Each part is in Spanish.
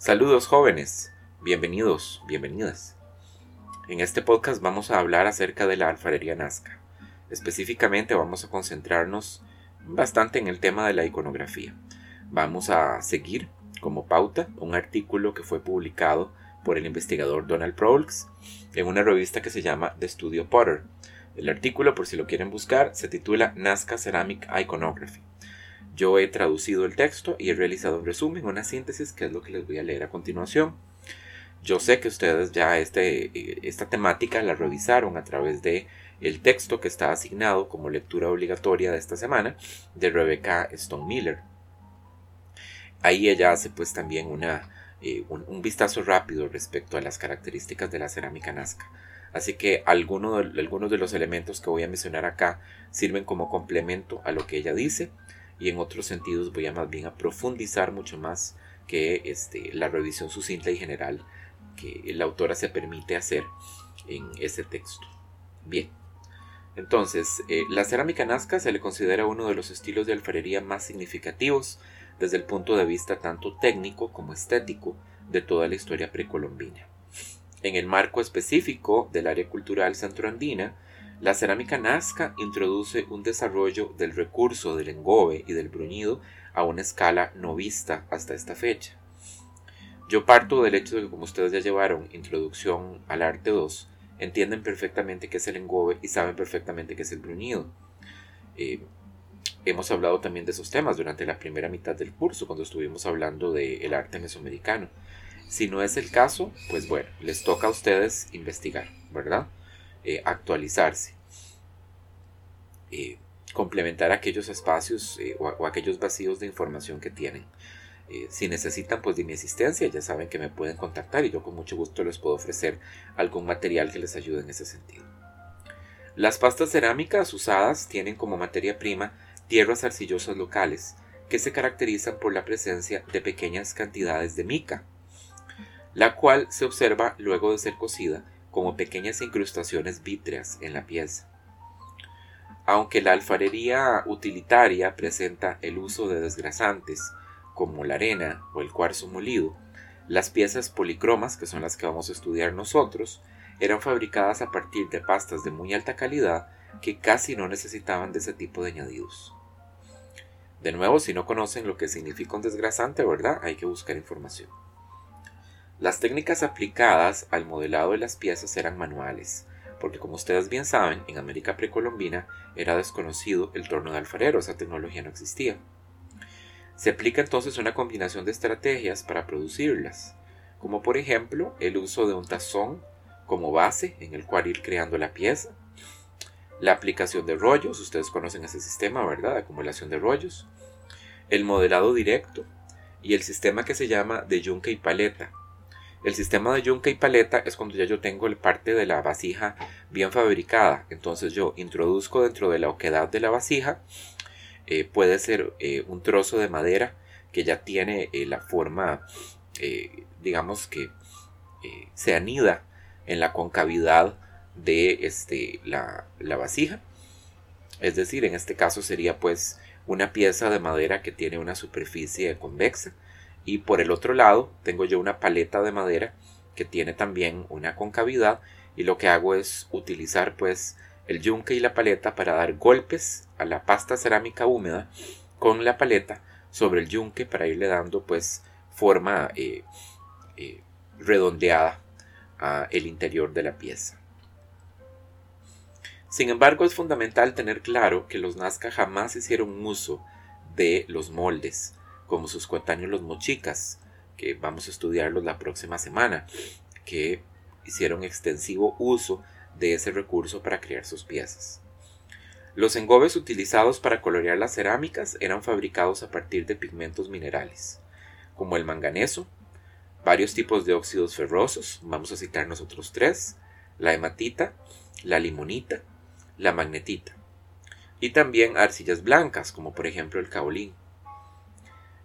Saludos jóvenes, bienvenidos, bienvenidas. En este podcast vamos a hablar acerca de la alfarería Nazca. Específicamente vamos a concentrarnos bastante en el tema de la iconografía. Vamos a seguir como pauta un artículo que fue publicado por el investigador Donald Prolx en una revista que se llama The Studio Potter. El artículo, por si lo quieren buscar, se titula Nazca Ceramic Iconography. Yo he traducido el texto y he realizado un resumen, una síntesis, que es lo que les voy a leer a continuación. Yo sé que ustedes ya este, esta temática la revisaron a través de el texto que está asignado como lectura obligatoria de esta semana de Rebecca Stone Miller. Ahí ella hace pues también una, eh, un, vistazo rápido respecto a las características de la cerámica Nazca. Así que algunos de, algunos de los elementos que voy a mencionar acá sirven como complemento a lo que ella dice y en otros sentidos voy a más bien a profundizar mucho más que este, la revisión sucinta y general que la autora se permite hacer en ese texto. Bien, entonces, eh, la cerámica nazca se le considera uno de los estilos de alfarería más significativos desde el punto de vista tanto técnico como estético de toda la historia precolombina. En el marco específico del área cultural centroandina, la cerámica nazca introduce un desarrollo del recurso del engobe y del bruñido a una escala no vista hasta esta fecha. Yo parto del hecho de que como ustedes ya llevaron Introducción al Arte 2, entienden perfectamente qué es el engobe y saben perfectamente qué es el bruñido. Eh, hemos hablado también de esos temas durante la primera mitad del curso, cuando estuvimos hablando del arte mesoamericano. Si no es el caso, pues bueno, les toca a ustedes investigar, ¿verdad? Eh, actualizarse, eh, complementar aquellos espacios eh, o, aquellos vacíos de información que tienen. si necesitan pues de mi asistencia, ya saben que me pueden contactar y yo con mucho gusto les puedo ofrecer algún material que les ayude en ese sentido. Las pastas cerámicas usadas tienen como materia prima tierras arcillosas locales, que se caracterizan por la presencia de pequeñas cantidades de mica, la cual se observa luego de ser cocida como pequeñas incrustaciones vítreas en la pieza. Aunque la alfarería utilitaria presenta el uso de desgrasantes como la arena o el cuarzo molido, las piezas policromas, que son las que vamos a estudiar nosotros, eran fabricadas a partir de pastas de muy alta calidad que casi no necesitaban de ese tipo de añadidos. De nuevo, si no conocen lo que significa un desgrasante, ¿verdad? Hay que buscar información. Las técnicas aplicadas al modelado de las piezas eran manuales, porque como ustedes bien saben, en América precolombina era desconocido el torno de alfarero, esa tecnología no existía. Se aplica entonces una combinación de estrategias para producirlas, como por ejemplo el uso de un tazón como base en el cual ir creando la pieza, la aplicación de rollos, ustedes conocen ese sistema, ¿verdad? acumulación de rollos, el modelado directo y el sistema que se llama de yunque y paleta, el sistema de yunque y paleta es cuando ya yo tengo el parte de la vasija bien fabricada. Entonces yo introduzco dentro de la oquedad de la vasija. Eh, puede ser eh, un trozo de madera que ya tiene eh, la forma, digamos que se anida en la concavidad de este, la, la vasija. Es decir, en este caso sería pues una pieza de madera que tiene una superficie convexa y por el otro lado tengo yo una paleta de madera que tiene también una concavidad y lo que hago es utilizar pues el yunque y la paleta para dar golpes a la pasta cerámica húmeda con la paleta sobre el yunque para irle dando pues forma eh, eh, redondeada a el interior de la pieza. Sin embargo, es fundamental tener claro que los Nazca jamás hicieron uso de los moldes, como sus coetáneos los mochicas, que vamos a estudiarlos la próxima semana, que hicieron extensivo uso de ese recurso para crear sus piezas. Los engobes utilizados para colorear las cerámicas eran fabricados a partir de pigmentos minerales, como el manganeso, varios tipos de óxidos ferrosos, vamos a citar nosotros tres, la hematita, la limonita, la magnetita, y también arcillas blancas, como por ejemplo el caolín.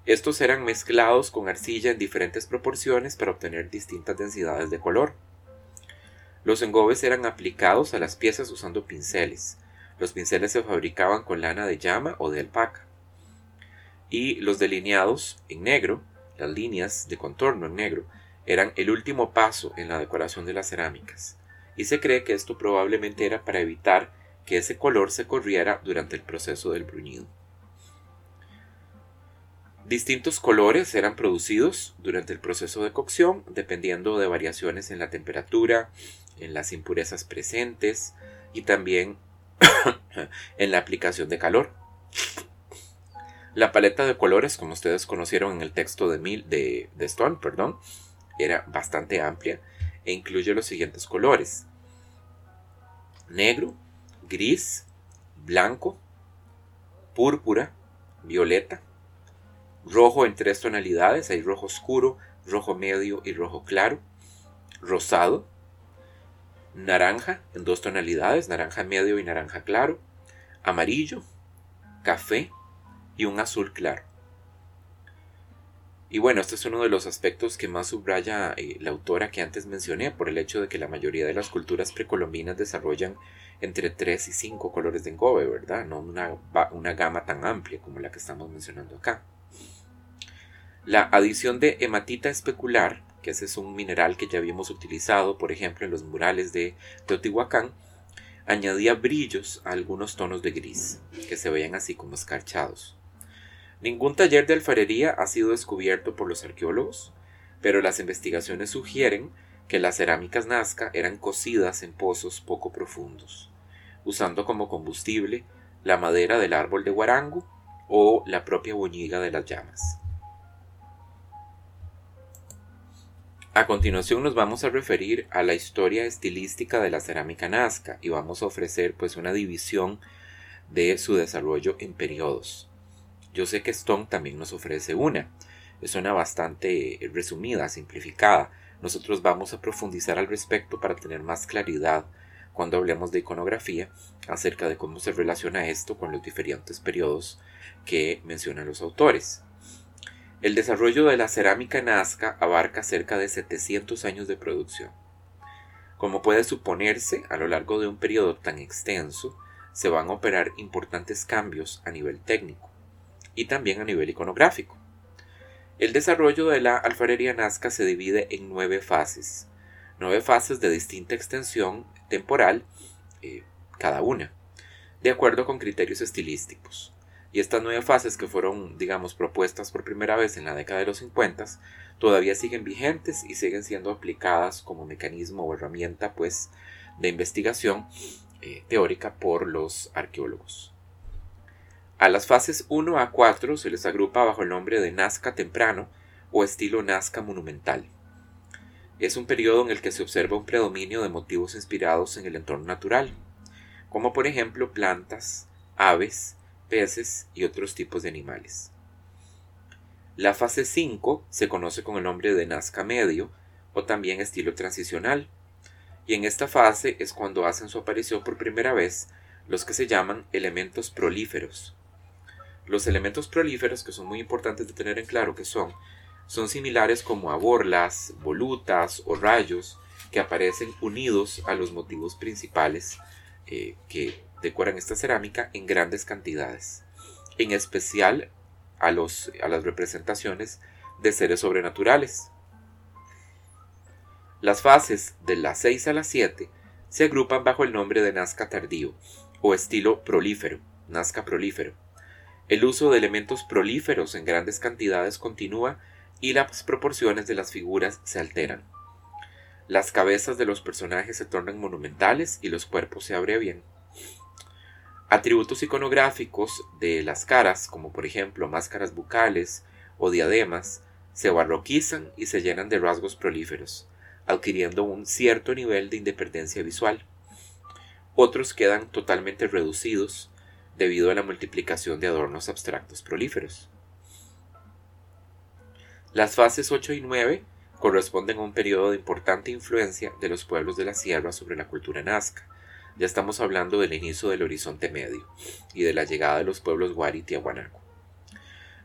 Estos eran mezclados con arcilla en diferentes proporciones para obtener distintas densidades de color. Los engobes eran aplicados a las piezas usando pinceles. Los pinceles se fabricaban con lana de llama o de alpaca. Y los delineados en negro las líneas de contorno en negro, eran el último paso en la decoración de las cerámicas, y se cree que esto probablemente era para evitar que ese color se corriera durante el proceso del bruñido. Distintos colores eran producidos durante el proceso de cocción dependiendo de variaciones en la temperatura, en las impurezas presentes y también en la aplicación de calor. La paleta de colores, como ustedes conocieron en el texto de, Mil, de, de Stone, perdón, era bastante amplia e incluye los siguientes colores. Negro, gris, blanco, púrpura, violeta, rojo en tres tonalidades, hay rojo oscuro, rojo medio y rojo claro, rosado, naranja en dos tonalidades, naranja medio y naranja claro, amarillo, café y un azul claro. Y bueno, este es uno de los aspectos que más subraya eh, la autora que antes mencioné, por el hecho de que la mayoría de las culturas precolombinas desarrollan entre 3 y 5 colores de engobe, ¿verdad? No una, una gama tan amplia como la que estamos mencionando acá. La adición de hematita especular, que ese es un mineral que ya habíamos utilizado, por ejemplo, en los murales de Teotihuacán, añadía brillos a algunos tonos de gris, que se veían así como escarchados. Ningún taller de alfarería ha sido descubierto por los arqueólogos, pero las investigaciones sugieren que las cerámicas Nazca eran cocidas en pozos poco profundos, usando como combustible la madera del árbol de guarango o la propia boñiga de las llamas. A continuación nos vamos a referir a la historia estilística de la cerámica nazca y vamos a ofrecer pues una división de su desarrollo en periodos. Yo sé que Stone también nos ofrece una. Es una bastante resumida, simplificada. Nosotros vamos a profundizar al respecto para tener más claridad cuando hablemos de iconografía acerca de cómo se relaciona esto con los diferentes periodos que mencionan los autores. El desarrollo de la cerámica nazca abarca cerca de 700 años de producción. Como puede suponerse, a lo largo de un periodo tan extenso, se van a operar importantes cambios a nivel técnico y también a nivel iconográfico. El desarrollo de la alfarería nazca se divide en nueve fases, nueve fases de distinta extensión temporal eh, cada una, de acuerdo con criterios estilísticos. Y estas nueve fases que fueron, digamos, propuestas por primera vez en la década de los 50 todavía siguen vigentes y siguen siendo aplicadas como mecanismo o herramienta, pues, de investigación eh, teórica por los arqueólogos. A las fases 1 a 4 se les agrupa bajo el nombre de Nazca temprano o estilo Nazca monumental. Es un periodo en el que se observa un predominio de motivos inspirados en el entorno natural, como por ejemplo plantas, aves, peces y otros tipos de animales. La fase 5 se conoce con el nombre de Nazca medio o también estilo transicional, y en esta fase es cuando hacen su aparición por primera vez los que se llaman elementos prolíferos, los elementos prolíferos, que son muy importantes de tener en claro que son, son similares como a borlas, volutas o rayos que aparecen unidos a los motivos principales eh, que decoran esta cerámica en grandes cantidades, en especial a, los, a las representaciones de seres sobrenaturales. Las fases de las 6 a las 7 se agrupan bajo el nombre de Nazca tardío o estilo prolífero, Nazca prolífero. El uso de elementos prolíferos en grandes cantidades continúa y las proporciones de las figuras se alteran. Las cabezas de los personajes se tornan monumentales y los cuerpos se abrevian. Atributos iconográficos de las caras, como por ejemplo máscaras bucales o diademas, se barroquizan y se llenan de rasgos prolíferos, adquiriendo un cierto nivel de independencia visual. Otros quedan totalmente reducidos, debido a la multiplicación de adornos abstractos prolíferos. Las fases 8 y 9 corresponden a un periodo de importante influencia de los pueblos de la sierra sobre la cultura nazca. Ya estamos hablando del inicio del Horizonte Medio y de la llegada de los pueblos Guari y Tiahuanaco.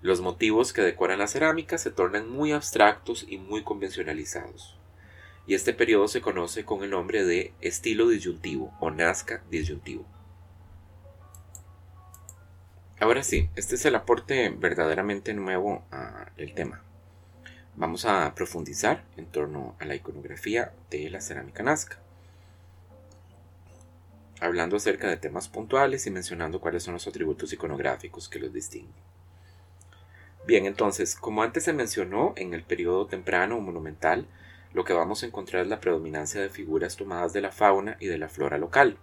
Los motivos que decoran la cerámica se tornan muy abstractos y muy convencionalizados. Y este periodo se conoce con el nombre de estilo disyuntivo o Nazca disyuntivo. Ahora sí, este es el aporte verdaderamente nuevo al tema. vamos a profundizar en torno a la iconografía de la cerámica nazca, hablando acerca de temas puntuales y mencionando cuáles son los atributos iconográficos que los distinguen. Bien, entonces, como antes se mencionó, en el periodo temprano o monumental, lo que vamos a encontrar es la predominancia de figuras tomadas de la fauna y de la flora local.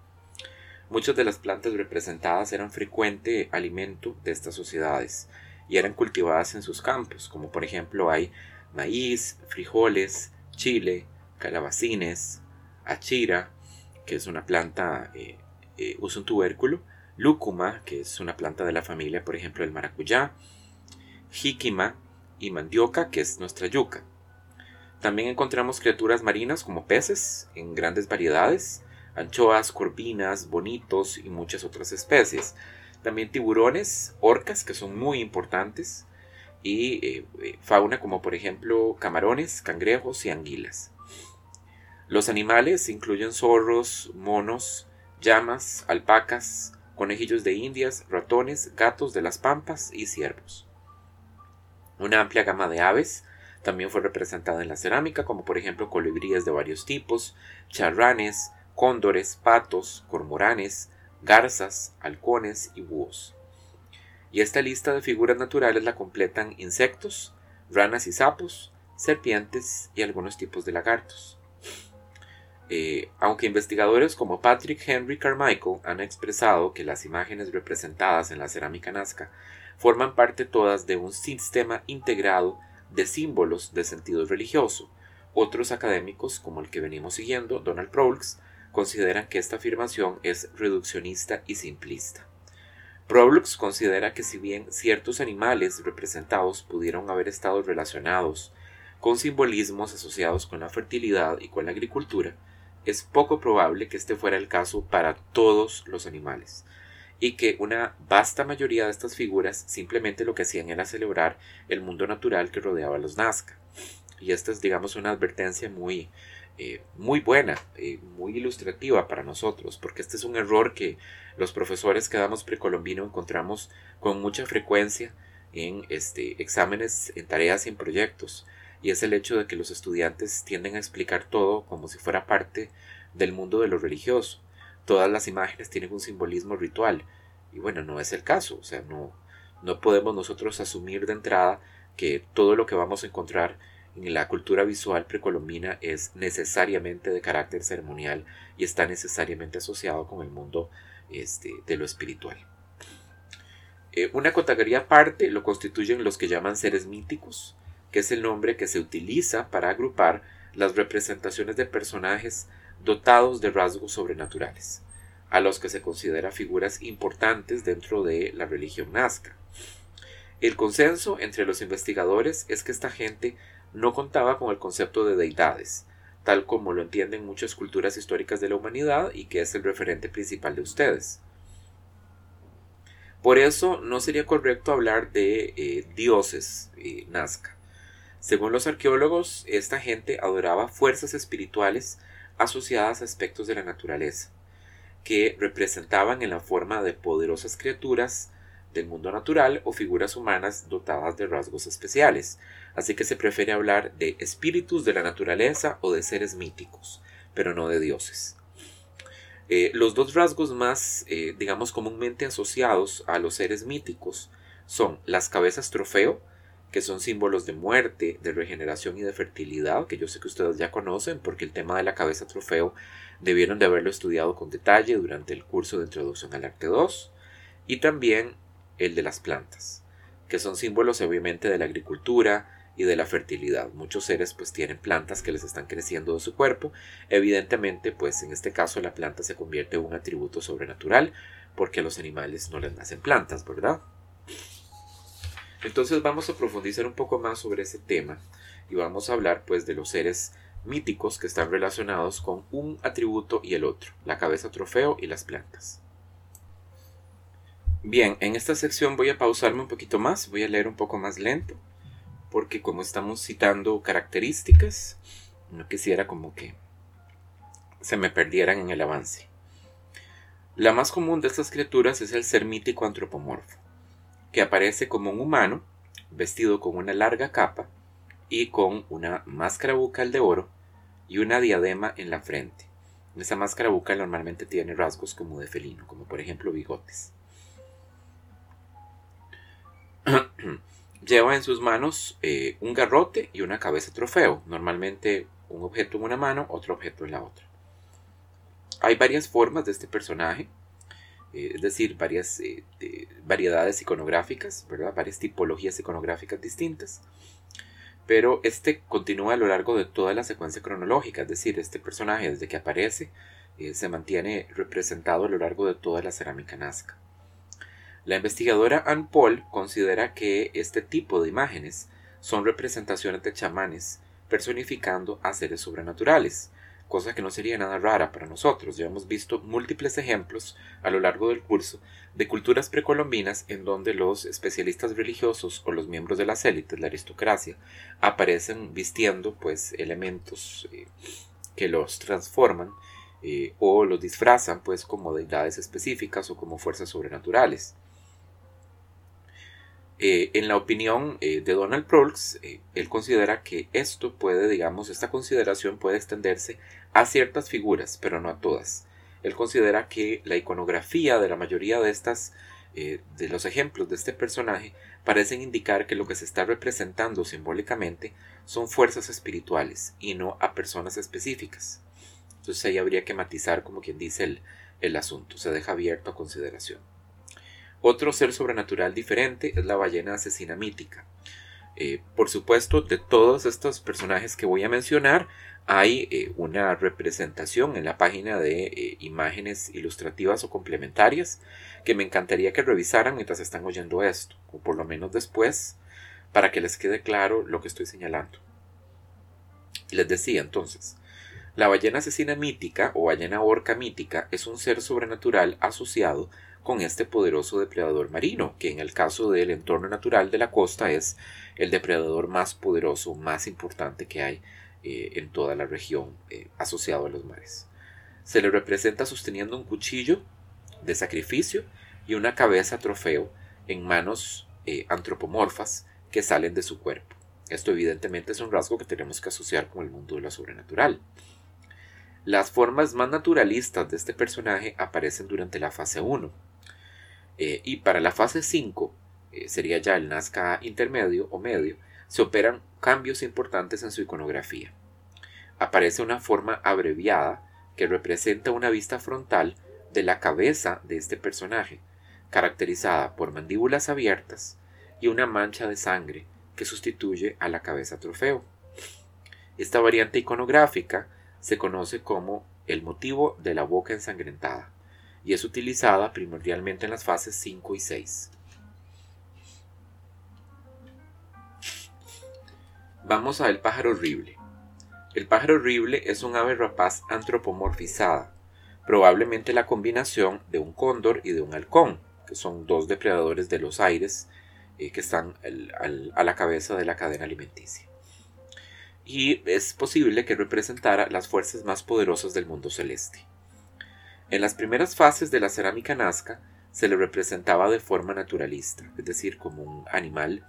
Muchas de las plantas representadas eran frecuente alimento de estas sociedades y eran cultivadas en sus campos, como por ejemplo hay maíz, frijoles, chile, calabacines, achira, que es una planta, eh, eh, usa un tubérculo, lúcuma, que es una planta de la familia, por ejemplo, el maracuyá, jíquima y mandioca, que es nuestra yuca. También encontramos criaturas marinas como peces en grandes variedades, anchoas, corvinas, bonitos y muchas otras especies. También tiburones, orcas, que son muy importantes, y eh, eh, fauna como por ejemplo camarones, cangrejos y anguilas. Los animales incluyen zorros, monos, llamas, alpacas, conejillos de indias, ratones, gatos de las pampas y ciervos. Una amplia gama de aves también fue representada en la cerámica, como por ejemplo colibríes de varios tipos, charranes, cóndores, patos, cormoranes, garzas, halcones y búhos. Y esta lista de figuras naturales la completan insectos, ranas y sapos, serpientes y algunos tipos de lagartos. Eh, aunque investigadores como Patrick Henry Carmichael han expresado que las imágenes representadas en la cerámica nazca forman parte todas de un sistema integrado de símbolos de sentido religioso, otros académicos, como el que venimos siguiendo, Donald Prowlux, consideran que esta afirmación es reduccionista y simplista. Prowlux considera que si bien ciertos animales representados pudieron haber estado relacionados con simbolismos asociados con la fertilidad y con la agricultura, es poco probable que este fuera el caso para todos los animales, y que una vasta mayoría de estas figuras simplemente lo que hacían era celebrar el mundo natural que rodeaba a los Nazca. Y esta es, digamos, una advertencia muy, eh, muy buena, eh, muy ilustrativa para nosotros, porque este es un error que los profesores que damos precolombino encontramos con mucha frecuencia en este, exámenes, en tareas y en proyectos, y es el hecho de que los estudiantes tienden a explicar todo como si fuera parte del mundo de lo religioso. Todas las imágenes tienen un simbolismo ritual, y bueno, no es el caso, o sea, no, no podemos nosotros asumir de entrada que todo lo que vamos a encontrar la cultura visual precolombina es necesariamente de carácter ceremonial y está necesariamente asociado con el mundo este, de lo espiritual. Eh, una categoría aparte lo constituyen los que llaman seres míticos, que es el nombre que se utiliza para agrupar las representaciones de personajes dotados de rasgos sobrenaturales, a los que se considera figuras importantes dentro de la religión nazca. El consenso entre los investigadores es que esta gente no contaba con el concepto de deidades, tal como lo entienden muchas culturas históricas de la humanidad y que es el referente principal de ustedes. Por eso no sería correcto hablar de eh, dioses eh, Nazca. Según los arqueólogos, esta gente adoraba fuerzas espirituales asociadas a aspectos de la naturaleza, que representaban en la forma de poderosas criaturas del mundo natural o figuras humanas dotadas de rasgos especiales, así que se prefiere hablar de espíritus de la naturaleza o de seres míticos, pero no de dioses. Eh, los dos rasgos más, eh, digamos, comúnmente asociados a los seres míticos son las cabezas trofeo, que son símbolos de muerte, de regeneración y de fertilidad, que yo sé que ustedes ya conocen, porque el tema de la cabeza trofeo debieron de haberlo estudiado con detalle durante el curso de introducción al arte 2, y también el de las plantas, que son símbolos obviamente de la agricultura y de la fertilidad. Muchos seres pues tienen plantas que les están creciendo de su cuerpo. Evidentemente pues en este caso la planta se convierte en un atributo sobrenatural porque los animales no les nacen plantas, ¿verdad? Entonces vamos a profundizar un poco más sobre ese tema y vamos a hablar pues de los seres míticos que están relacionados con un atributo y el otro, la cabeza trofeo y las plantas. Bien, en esta sección voy a pausarme un poquito más, voy a leer un poco más lento, porque como estamos citando características, no quisiera como que se me perdieran en el avance. La más común de estas criaturas es el ser mítico antropomorfo, que aparece como un humano, vestido con una larga capa, y con una máscara bucal de oro y una diadema en la frente. Esa máscara bucal normalmente tiene rasgos como de felino, como por ejemplo bigotes. Lleva en sus manos eh, un garrote y una cabeza trofeo, normalmente un objeto en una mano, otro objeto en la otra. Hay varias formas de este personaje, eh, es decir, varias eh, variedades iconográficas, ¿verdad? varias tipologías iconográficas distintas pero este continúa a lo largo de toda la secuencia cronológica, es decir, este personaje desde que aparece eh, se mantiene representado a lo largo de toda la cerámica nazca. La investigadora Anne Paul considera que este tipo de imágenes son representaciones de chamanes personificando a seres sobrenaturales, cosa que no sería nada rara para nosotros. Ya hemos visto múltiples ejemplos a lo largo del curso de culturas precolombinas en donde los especialistas religiosos o los miembros de las élites, la aristocracia, aparecen vistiendo pues elementos eh, que los transforman eh, o los disfrazan pues como deidades específicas o como fuerzas sobrenaturales. Eh, en la opinión de Donald Prolx, él considera que esto puede, digamos, esta consideración puede extenderse a ciertas figuras, pero no a todas. Él considera que la iconografía de la mayoría de estas eh, de los ejemplos de este personaje parecen indicar que lo que se está representando simbólicamente son fuerzas espirituales y no a personas específicas. Entonces ahí habría que matizar, como quien dice, el, el asunto, se deja abierto a consideración. Otro ser sobrenatural diferente es la ballena asesina mítica. Eh, por supuesto, de todos estos personajes que voy a mencionar, hay eh, una representación en la página de eh, imágenes ilustrativas o complementarias que me encantaría que revisaran mientras están oyendo esto, o por lo menos después, para que les quede claro lo que estoy señalando. Les decía entonces, la ballena asesina mítica o ballena orca mítica es un ser sobrenatural asociado con este poderoso depredador marino, que en el caso del entorno natural de la costa es el depredador más poderoso, más importante que hay eh, en toda la región eh, asociado a los mares. Se le representa sosteniendo un cuchillo de sacrificio y una cabeza trofeo en manos eh, antropomorfas que salen de su cuerpo. Esto evidentemente es un rasgo que tenemos que asociar con el mundo de lo sobrenatural. Las formas más naturalistas de este personaje aparecen durante la fase 1, eh, y para la fase 5, eh, sería ya el Nazca intermedio o medio, se operan cambios importantes en su iconografía. Aparece una forma abreviada que representa una vista frontal de la cabeza de este personaje, caracterizada por mandíbulas abiertas y una mancha de sangre que sustituye a la cabeza trofeo. Esta variante iconográfica se conoce como el motivo de la boca ensangrentada y es utilizada primordialmente en las fases 5 y 6. Vamos a el pájaro horrible. El pájaro horrible es un ave rapaz antropomorfizada, probablemente la combinación de un cóndor y de un halcón, que son dos depredadores de los aires eh, que están a la cabeza de la cadena alimenticia. Y es posible que representara las fuerzas más poderosas del mundo celeste. En las primeras fases de la cerámica nazca se le representaba de forma naturalista, es decir, como un animal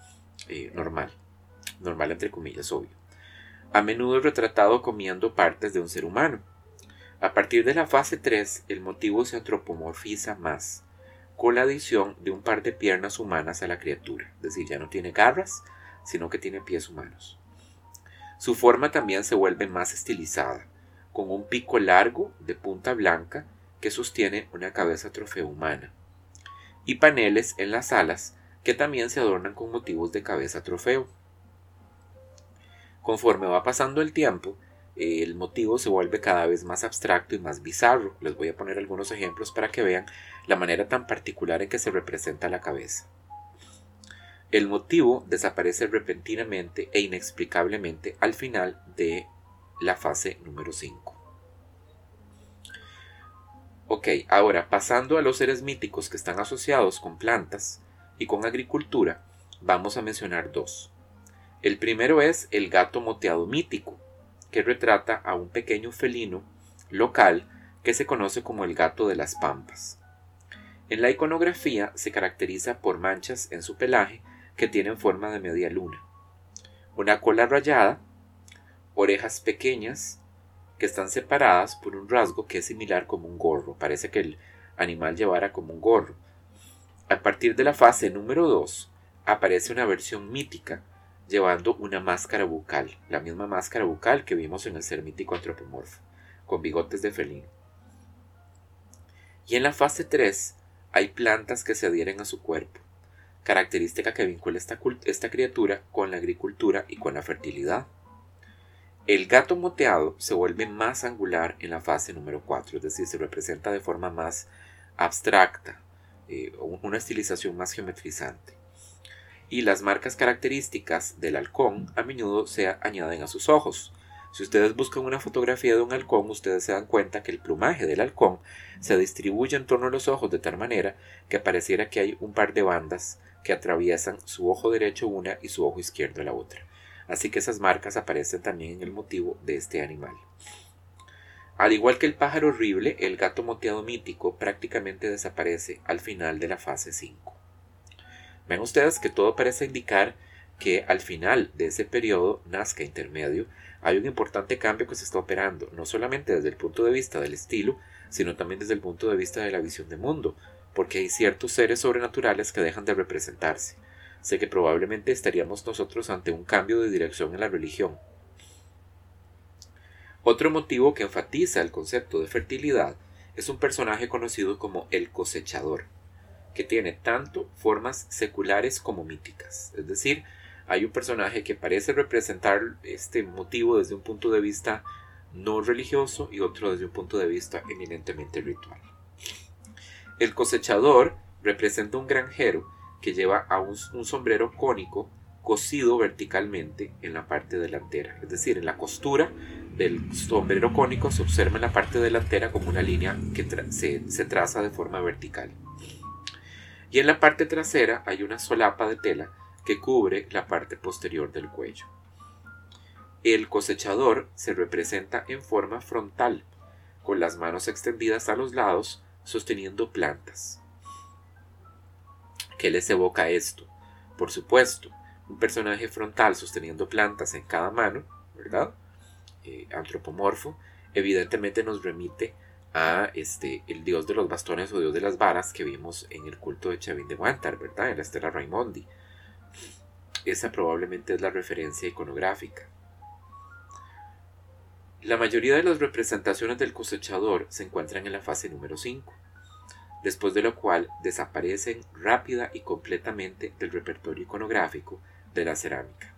eh, normal, normal entre comillas, obvio. A menudo retratado comiendo partes de un ser humano. A partir de la fase 3, el motivo se antropomorfiza más, con la adición de un par de piernas humanas a la criatura, es decir, ya no tiene garras, sino que tiene pies humanos. Su forma también se vuelve más estilizada, con un pico largo de punta blanca que sostiene una cabeza trofeo humana, y paneles en las alas que también se adornan con motivos de cabeza trofeo. Conforme va pasando el tiempo, el motivo se vuelve cada vez más abstracto y más bizarro. Les voy a poner algunos ejemplos para que vean la manera tan particular en que se representa la cabeza. El motivo desaparece repentinamente e inexplicablemente al final de la fase número 5. Ok, ahora pasando a los seres míticos que están asociados con plantas y con agricultura, vamos a mencionar dos. El primero es el gato moteado mítico, que retrata a un pequeño felino local que se conoce como el gato de las pampas. En la iconografía se caracteriza por manchas en su pelaje que tienen forma de media luna. una cola rayada, orejas pequeñas que están separadas por un rasgo que es similar como un gorro. Parece que el animal llevara como un gorro. A partir de la fase número 2 aparece una versión mítica llevando una máscara bucal, la misma máscara bucal que vimos en el ser mítico antropomorfo, con bigotes de felino. Y en la fase 3 hay plantas que se adhieren a su cuerpo, característica que vincula esta, esta criatura con la agricultura y con la fertilidad. El gato moteado se vuelve más angular en la fase número 4, es decir, se representa de forma más abstracta, eh, una estilización más geometrizante. Y las marcas características del halcón a menudo se añaden a sus ojos. Si ustedes buscan una fotografía de un halcón, ustedes se dan cuenta que el plumaje del halcón se distribuye en torno a los ojos de tal manera que pareciera que hay un par de bandas que atraviesan su ojo derecho una y su ojo izquierdo la otra. Así que esas marcas aparecen también en el motivo de este animal. Al igual que el pájaro horrible, el gato moteado mítico prácticamente desaparece al final de la fase 5. Ven ustedes que todo parece indicar que al final de ese periodo Nazca intermedio hay un importante cambio que se está operando, no solamente desde el punto de vista del estilo, sino también desde el punto de vista de la visión de mundo, porque hay ciertos seres sobrenaturales que dejan de representarse. Sé que probablemente estaríamos nosotros ante un cambio de dirección en la religión, otro motivo que enfatiza el concepto de fertilidad es un personaje conocido como el cosechador, que tiene tanto formas seculares como míticas. Es decir, hay un personaje que parece representar este motivo desde un punto de vista no religioso y otro desde un punto de vista eminentemente ritual. El cosechador representa un granjero que lleva a un, sombrero cónico cosido verticalmente en la parte delantera, es decir, en la costura del sombrero cónico se observa en la parte delantera como una línea que se, se traza de forma vertical. Y en la parte trasera hay una solapa de tela que cubre la parte posterior del cuello. El cosechador se representa en forma frontal, con las manos extendidas a los lados, sosteniendo plantas. ¿Qué les evoca esto? Por supuesto, un personaje frontal sosteniendo plantas en cada mano, ¿verdad? Eh, antropomorfo, evidentemente nos remite a este, el dios de los bastones o dios de las varas que vimos en el culto de Chavin de Guantar, ¿verdad? En la estela Raimondi. Esa probablemente es la referencia iconográfica. La mayoría de las representaciones del cosechador se encuentran en la fase número 5, después de lo cual desaparecen rápida y completamente del repertorio iconográfico de la cerámica.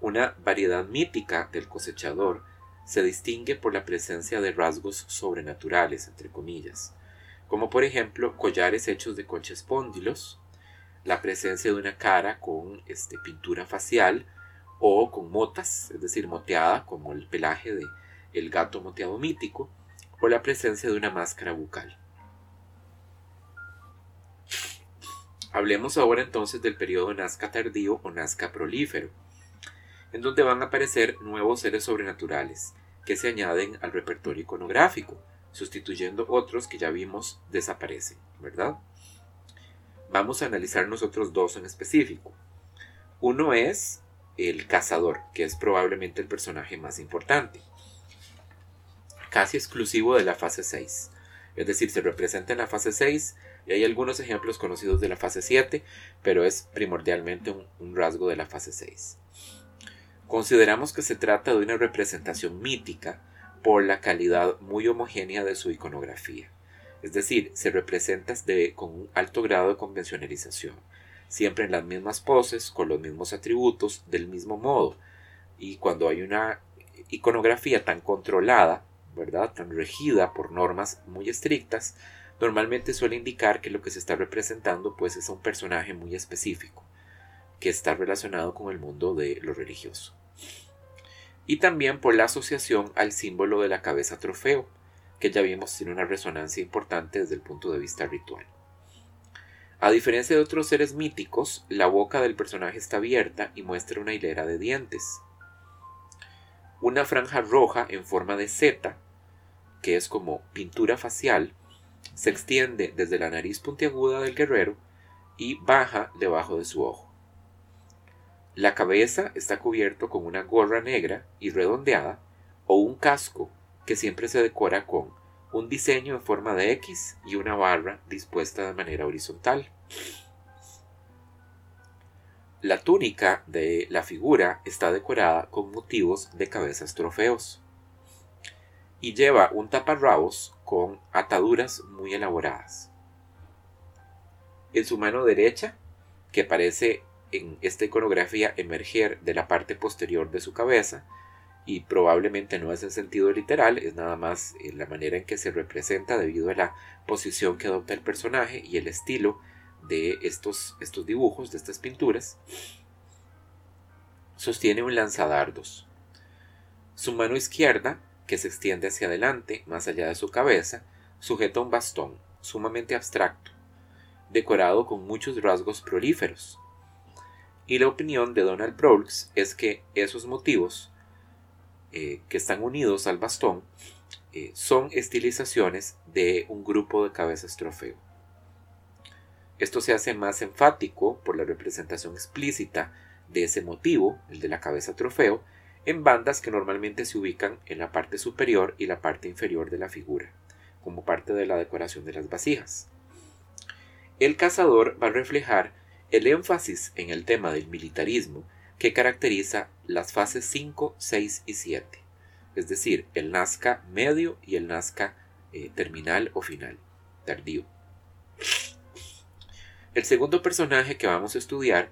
Una variedad mítica del cosechador se distingue por la presencia de rasgos sobrenaturales, entre comillas, como por ejemplo collares hechos de conchespóndilos, la presencia de una cara con este, pintura facial o con motas, es decir, moteada, como el pelaje de el gato moteado mítico, o la presencia de una máscara bucal. Hablemos ahora entonces del periodo Nazca tardío o Nazca prolífero en donde van a aparecer nuevos seres sobrenaturales que se añaden al repertorio iconográfico, sustituyendo otros que ya vimos desaparecen, ¿verdad? Vamos a analizar nosotros dos en específico. Uno es el cazador, que es probablemente el personaje más importante, casi exclusivo de la fase 6. Es decir, se representa en la fase 6 y hay algunos ejemplos conocidos de la fase 7, pero es primordialmente un, rasgo de la fase 6. Consideramos que se trata de una representación mítica por la calidad muy homogénea de su iconografía. Es decir, se representa con un alto grado de convencionalización, siempre en las mismas poses, con los mismos atributos, del mismo modo. Y cuando hay una iconografía tan controlada, ¿verdad? tan regida por normas muy estrictas, normalmente suele indicar que lo que se está representando pues es un personaje muy específico, que está relacionado con el mundo de lo religioso y también por la asociación al símbolo de la cabeza trofeo, que ya vimos tiene una resonancia importante desde el punto de vista ritual. A diferencia de otros seres míticos, la boca del personaje está abierta y muestra una hilera de dientes. Una franja roja en forma de Z, que es como pintura facial, se extiende desde la nariz puntiaguda del guerrero y baja debajo de su ojo. La cabeza está cubierto con una gorra negra y redondeada o un casco que siempre se decora con un diseño en forma de X y una barra dispuesta de manera horizontal. La túnica de la figura está decorada con motivos de cabezas trofeos y lleva un taparrabos con ataduras muy elaboradas. En su mano derecha, que parece en esta iconografía emerger de la parte posterior de su cabeza, y probablemente no es en sentido literal, es nada más en la manera en que se representa debido a la posición que adopta el personaje y el estilo de estos, estos dibujos, de estas pinturas, sostiene un lanzadardos. Su mano izquierda, que se extiende hacia adelante, más allá de su cabeza, sujeta un bastón, sumamente abstracto, decorado con muchos rasgos prolíferos. Y la opinión de Donald Brooks es que esos motivos eh, que están unidos al bastón eh, son estilizaciones de un grupo de cabezas trofeo. Esto se hace más enfático por la representación explícita de ese motivo, el de la cabeza trofeo, en bandas que normalmente se ubican en la parte superior y la parte inferior de la figura, como parte de la decoración de las vasijas. El cazador va a reflejar el énfasis en el tema del militarismo que caracteriza las fases 5, 6 y 7, es decir, el Nazca medio y el Nazca eh, terminal o final, tardío. El segundo personaje que vamos a estudiar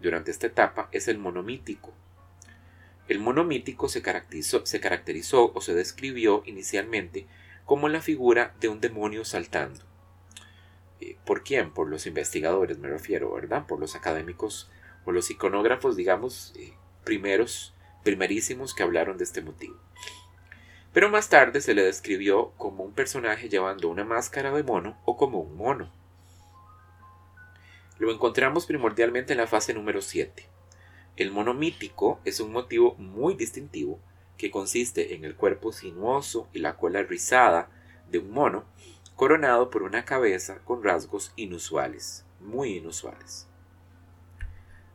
durante esta etapa es el monomítico. El se caracterizó, se caracterizó o se describió inicialmente como la figura de un demonio saltando. Eh, ¿Por quién? Por los investigadores, me refiero, ¿verdad? Por los académicos o los iconógrafos, digamos, eh, primeros, primerísimos que hablaron de este motivo. Pero más tarde se le describió como un personaje llevando una máscara de mono o como un mono. Lo encontramos primordialmente en la fase número 7. El mono mítico es un motivo muy distintivo que consiste en el cuerpo sinuoso y la cola rizada de un mono, coronado por una cabeza con rasgos inusuales, muy inusuales.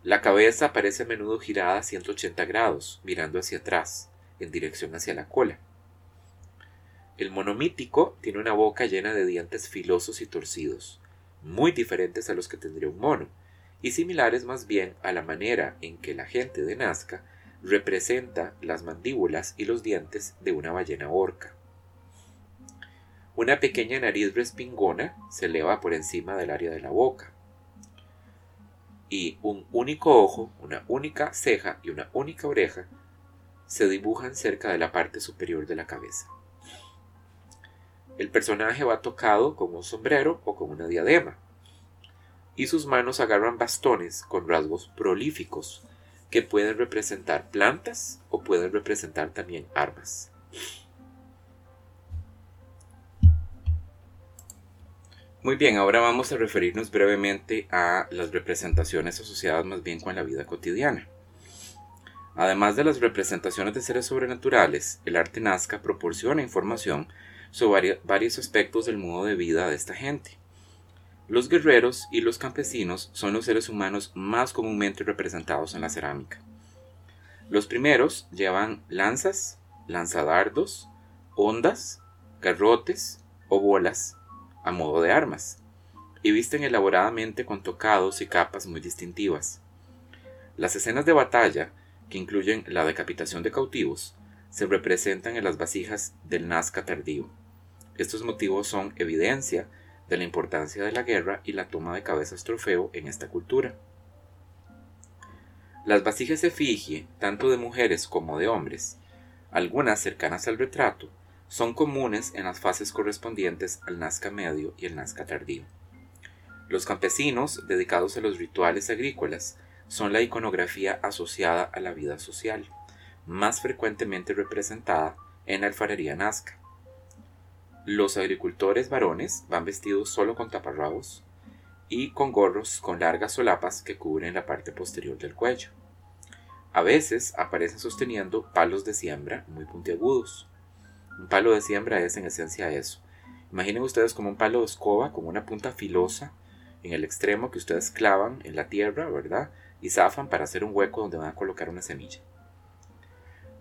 La cabeza parece a menudo girada a 180 grados, mirando hacia atrás, en dirección hacia la cola. El monomítico tiene una boca llena de dientes filosos y torcidos, muy diferentes a los que tendría un mono, y similares más bien a la manera en que la gente de Nazca representa las mandíbulas y los dientes de una ballena orca. Una pequeña nariz respingona se eleva por encima del área de la boca, y un único ojo, una única ceja y una única oreja se dibujan cerca de la parte superior de la cabeza. El personaje va tocado con un sombrero o con una diadema, y sus manos agarran bastones con rasgos prolíficos que pueden representar plantas o pueden representar también armas. Muy bien, ahora vamos a referirnos brevemente a las representaciones asociadas más bien con la vida cotidiana. Además de las representaciones de seres sobrenaturales, el arte Nazca proporciona información sobre varios aspectos del modo de vida de esta gente. Los guerreros y los campesinos son los seres humanos más comúnmente representados en la cerámica. Los primeros llevan lanzas, lanzadardos, ondas, garrotes o bolas a modo de armas, y visten elaboradamente con tocados y capas muy distintivas. Las escenas de batalla, que incluyen la decapitación de cautivos, se representan en las vasijas del Nazca tardío. Estos motivos son evidencia de la importancia de la guerra y la toma de cabezas trofeo en esta cultura. Las vasijas efigie, tanto de mujeres como de hombres, algunas cercanas al retrato, son comunes en las fases correspondientes al Nazca medio y el Nazca tardío. Los campesinos, dedicados a los rituales agrícolas, son la iconografía asociada a la vida social, más frecuentemente representada en la alfarería Nazca. Los agricultores varones van vestidos solo con taparrabos y con gorros con largas solapas que cubren la parte posterior del cuello. A veces aparecen sosteniendo palos de siembra muy puntiagudos. Un palo de siembra es en esencia eso. Imaginen ustedes como un palo de escoba con una punta filosa en el extremo que ustedes clavan en la tierra, ¿verdad? y zafan para hacer un hueco donde van a colocar una semilla.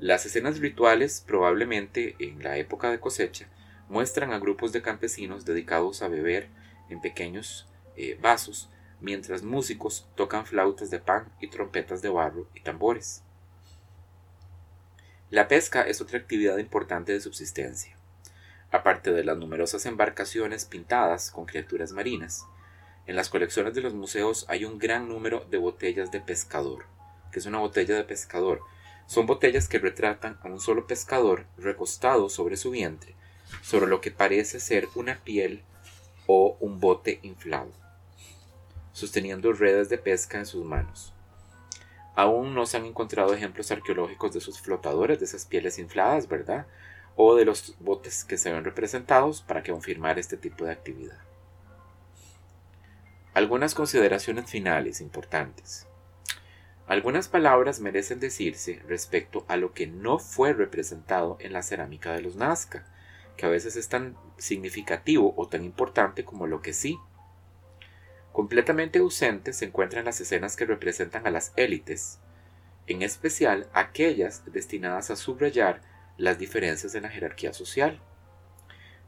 Las escenas rituales, probablemente en la época de cosecha, muestran a grupos de campesinos dedicados a beber en pequeños eh, vasos, mientras músicos tocan flautas de pan y trompetas de barro y tambores. La pesca es otra actividad importante de subsistencia. Aparte de las numerosas embarcaciones pintadas con criaturas marinas, en las colecciones de los museos hay un gran número de botellas de pescador. que es una botella de pescador? Son botellas que retratan a un solo pescador recostado sobre su vientre, sobre lo que parece ser una piel o un bote inflado, sosteniendo redes de pesca en sus manos. Aún no se han encontrado ejemplos arqueológicos de sus flotadores, de esas pieles infladas, ¿verdad? O de los botes que se ven representados para confirmar este tipo de actividad. Algunas consideraciones finales importantes. Algunas palabras merecen decirse respecto a lo que no fue representado en la cerámica de los Nazca, que a veces es tan significativo o tan importante como lo que sí. Completamente ausentes se encuentran las escenas que representan a las élites, en especial aquellas destinadas a subrayar las diferencias en la jerarquía social.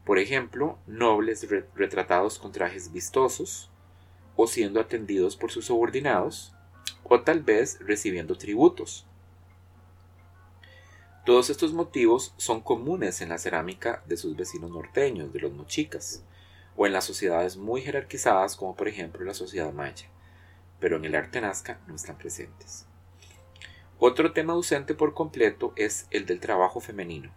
Por ejemplo, nobles retratados con trajes vistosos, o siendo atendidos por sus subordinados, o tal vez recibiendo tributos. Todos estos motivos son comunes en la cerámica de sus vecinos norteños, de los mochicas, o en las sociedades muy jerarquizadas como por ejemplo la sociedad maya, pero en el arte nazca no están presentes. Otro tema ausente por completo es el del trabajo femenino.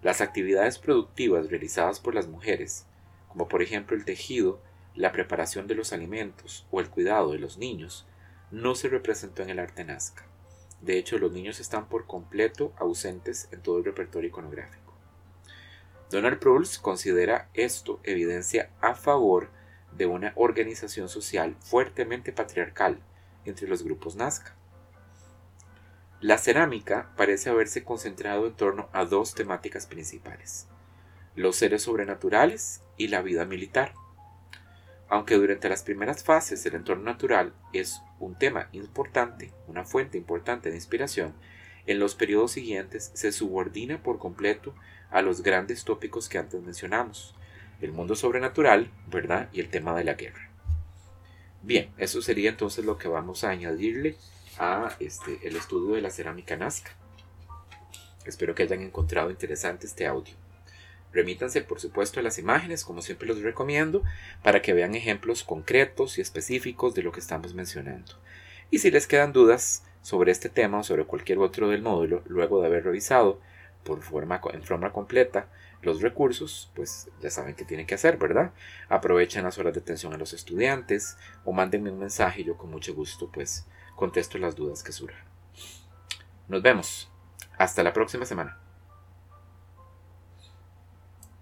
Las actividades productivas realizadas por las mujeres, como por ejemplo el tejido, la preparación de los alimentos o el cuidado de los niños, no se representó en el arte nazca. De hecho, los niños están por completo ausentes en todo el repertorio iconográfico. Donald Proulx considera esto evidencia a favor de una organización social fuertemente patriarcal entre los grupos Nazca. La cerámica parece haberse concentrado en torno a dos temáticas principales, los seres sobrenaturales y la vida militar. Aunque durante las primeras fases el entorno natural es un tema importante, una fuente importante de inspiración, en los periodos siguientes se subordina por completo a los grandes tópicos que antes mencionamos, el mundo sobrenatural, ¿verdad? Y el tema de la guerra. Bien, eso sería entonces lo que vamos a añadirle a este, el estudio de la cerámica Nazca. Espero que hayan encontrado interesante este audio. Remítanse, por supuesto, a las imágenes, como siempre los recomiendo, para que vean ejemplos concretos y específicos de lo que estamos mencionando. Y si les quedan dudas sobre este tema o sobre cualquier otro del módulo, luego de haber revisado por forma, en forma completa los recursos, pues ya saben qué tienen que hacer, ¿verdad? Aprovechen las horas de atención a los estudiantes o mándenme un mensaje y yo con mucho gusto pues contesto las dudas que surjan. Nos vemos. Hasta la próxima semana.